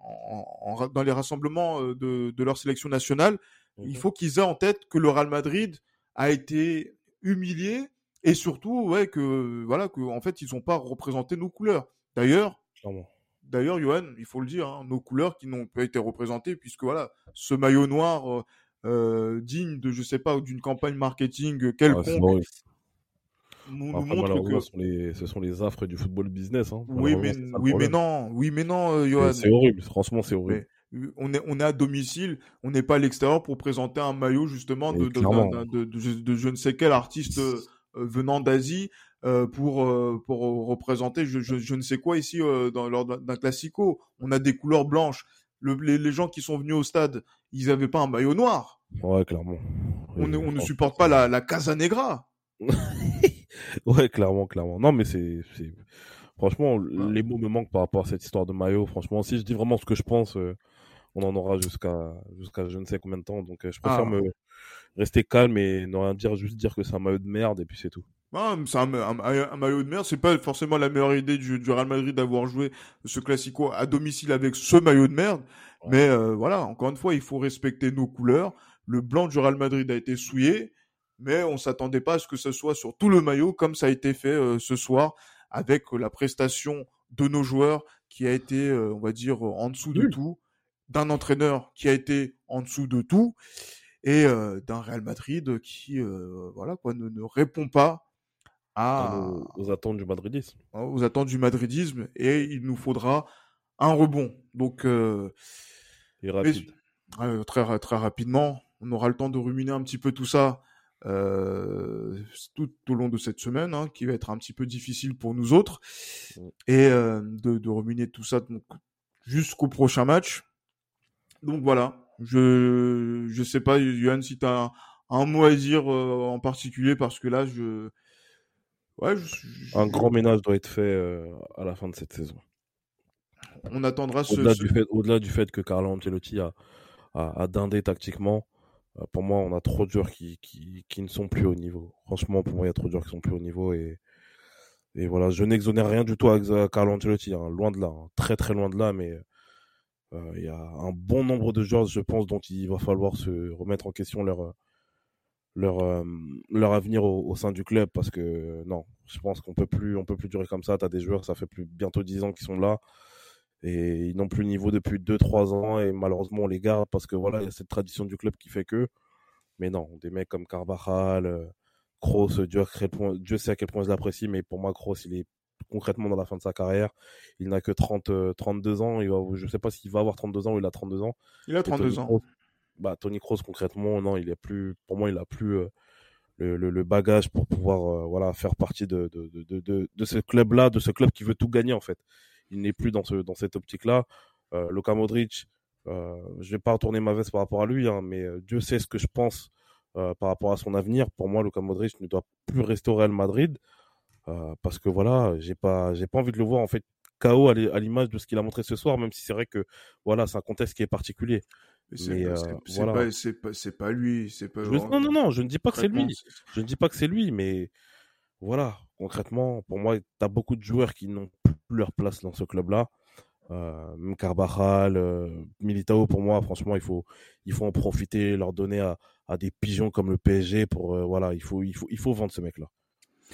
en, dans les rassemblements de, de leur sélection nationale, il mhm. faut qu'ils aient en tête que le Real Madrid a été humilié et surtout ouais que voilà que en fait ils n'ont pas représenté nos couleurs. D'ailleurs, d'ailleurs Johan, il faut le dire, hein, nos couleurs qui n'ont pas été représentées puisque voilà ce maillot noir euh, digne de je sais pas d'une campagne marketing quelconque nous, nous montre que ce sont, les, ce sont les affres du football business. Hein. Oui, mais, oui mais non, oui, mais non, euh. C'est horrible, franchement, c'est horrible. on est, on est à domicile, on n'est pas à l'extérieur pour présenter un maillot justement de, de, de, je ne sais quel artiste venant d'Asie pour, pour représenter je, je, ne sais quoi ici dans, lors d'un classico. On a des couleurs blanches. Le, les, les, gens qui sont venus au stade, ils n'avaient pas un maillot noir. Ouais, clairement. On, on ne supporte pas la, la Casa Negra. ouais, clairement, clairement. Non, mais c'est, franchement, les mots me manquent par rapport à cette histoire de maillot. Franchement, si je dis vraiment ce que je pense, euh, on en aura jusqu'à, jusqu'à je ne sais combien de temps. Donc, euh, je préfère ah. me rester calme et ne rien dire, juste dire que c'est un maillot de merde et puis c'est tout. Ah, c'est un, maillot de merde. C'est pas forcément la meilleure idée du, du Real Madrid d'avoir joué ce classico à domicile avec ce maillot de merde. Mais euh, voilà, encore une fois, il faut respecter nos couleurs. Le blanc du Real Madrid a été souillé mais on s'attendait pas à ce que ce soit sur tout le maillot comme ça a été fait euh, ce soir avec euh, la prestation de nos joueurs qui a été, euh, on va dire, en dessous de tout, d'un entraîneur qui a été en dessous de tout et d'un Real Madrid qui, voilà quoi, ne, répond pas à, aux, attentes du madridisme. Hein, aux attentes du madridisme et il nous faudra un rebond. Donc, et rapide. très très rapidement, on aura le temps de ruminer un petit peu tout ça euh, tout au long de cette semaine, hein, qui va être un petit peu difficile pour nous autres, mmh. et euh, de, de ruminer tout ça jusqu'au prochain match. Donc voilà, je je sais pas, Yohan, si tu as un, mot à dire euh, en particulier, parce que là, je... Ouais, Un grand ménage doit être fait à la fin de cette saison. On attendra ce... Au-delà, Du, fait, au-delà du fait que Carlo Ancelotti a, a, a dindé tactiquement, pour moi, on a trop de joueurs qui, qui, qui, ne sont plus au niveau. Franchement, pour moi, il y a trop de joueurs qui sont plus au niveau et, voilà, je n'exonère rien du tout à Carlo Ancelotti, hein, loin de là, hein, très très loin de là, mais euh, il y a un bon nombre de joueurs, je pense, dont il va falloir se remettre en question leur euh, avenir au, sein du club parce que non, je pense qu'on peut plus peut plus durer comme ça. T'as des joueurs, ça fait plus bientôt dix ans qu'ils sont là et ils n'ont plus le niveau depuis 2-3 ans et malheureusement on les garde parce que voilà il y a cette tradition du club qui fait que mais non des mecs comme Carvajal euh, Kroos Dieu, Dieu sait à quel point je l'apprécie mais pour moi Kroos il est concrètement dans la fin de sa carrière. Il n'a que 30 32 euh, ans il va je sais pas s'il va avoir 32 ans ou il a 32 ans. Il a 32 ans. Bah Tony Kroos concrètement non il est plus pour moi il a plus euh, le, le, bagage pour pouvoir voilà faire partie de de, de, de, de ce club là de ce club qui veut tout gagner en fait il n'est plus dans, ce, dans cette optique-là. Euh, Luka Modric, euh, je vais pas retourner ma veste par rapport à lui, hein, mais euh, Dieu sait ce que je pense euh, par rapport à son avenir. Pour moi, Luka Modric ne doit plus rester au Real Madrid euh, parce que voilà, j'ai pas, j'ai pas envie de le voir en fait KO à l'image de ce qu'il a montré ce soir, même si c'est vrai que voilà, c'est un contexte qui est particulier. C'est pas, pas, pas, lui, c'est pas. non, non, non, je ne dis pas que c'est lui. Je ne dis pas que c'est lui, mais voilà, concrètement, pour moi, tu as beaucoup de joueurs qui n'ont leur place dans ce club-là. Euh, Carbajal, euh, Militao, pour moi, franchement, il faut, il faut en profiter, leur donner à, à des pigeons comme le PSG pour, euh, voilà, il faut, il faut, il faut vendre ce mec-là.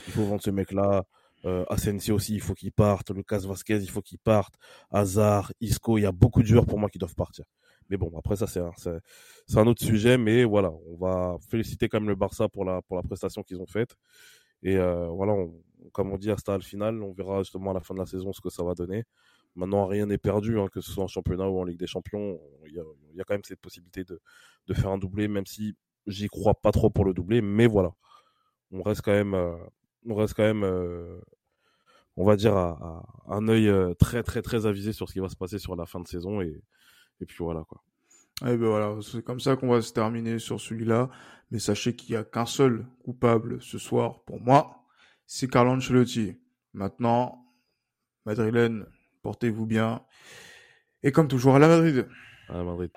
Il faut vendre ce mec-là. Euh, Asensio aussi, il faut qu'il parte. Lucas Vasquez, il faut qu'il parte. Hazard, Isco, il y a beaucoup de joueurs pour moi qui doivent partir. Mais bon, après ça, c'est un, c'est un autre sujet. Mais voilà, on va féliciter quand même le Barça pour la, pour la prestation qu'ils ont faite. Et euh, voilà, comme on dit, hasta le final, on verra justement à la fin de la saison ce que ça va donner. Maintenant, rien n'est perdu, hein, que ce soit en championnat ou en Ligue des Champions. Il y a, quand même cette possibilité de, de faire un doublé, même si j'y crois pas trop pour le doublé. Mais voilà, on reste quand même, euh, on reste quand même, euh, on va dire, à, à un œil très très très avisé sur ce qui va se passer sur la fin de saison. Et, et puis voilà quoi. Et ben voilà, c'est comme ça qu'on va se terminer sur celui-là. Mais sachez qu'il n'y a qu'un seul coupable ce soir pour moi, c'est Carlo Ancelotti. Maintenant, Madrilène, portez-vous bien. Et comme toujours à la Madrid. À la Madrid.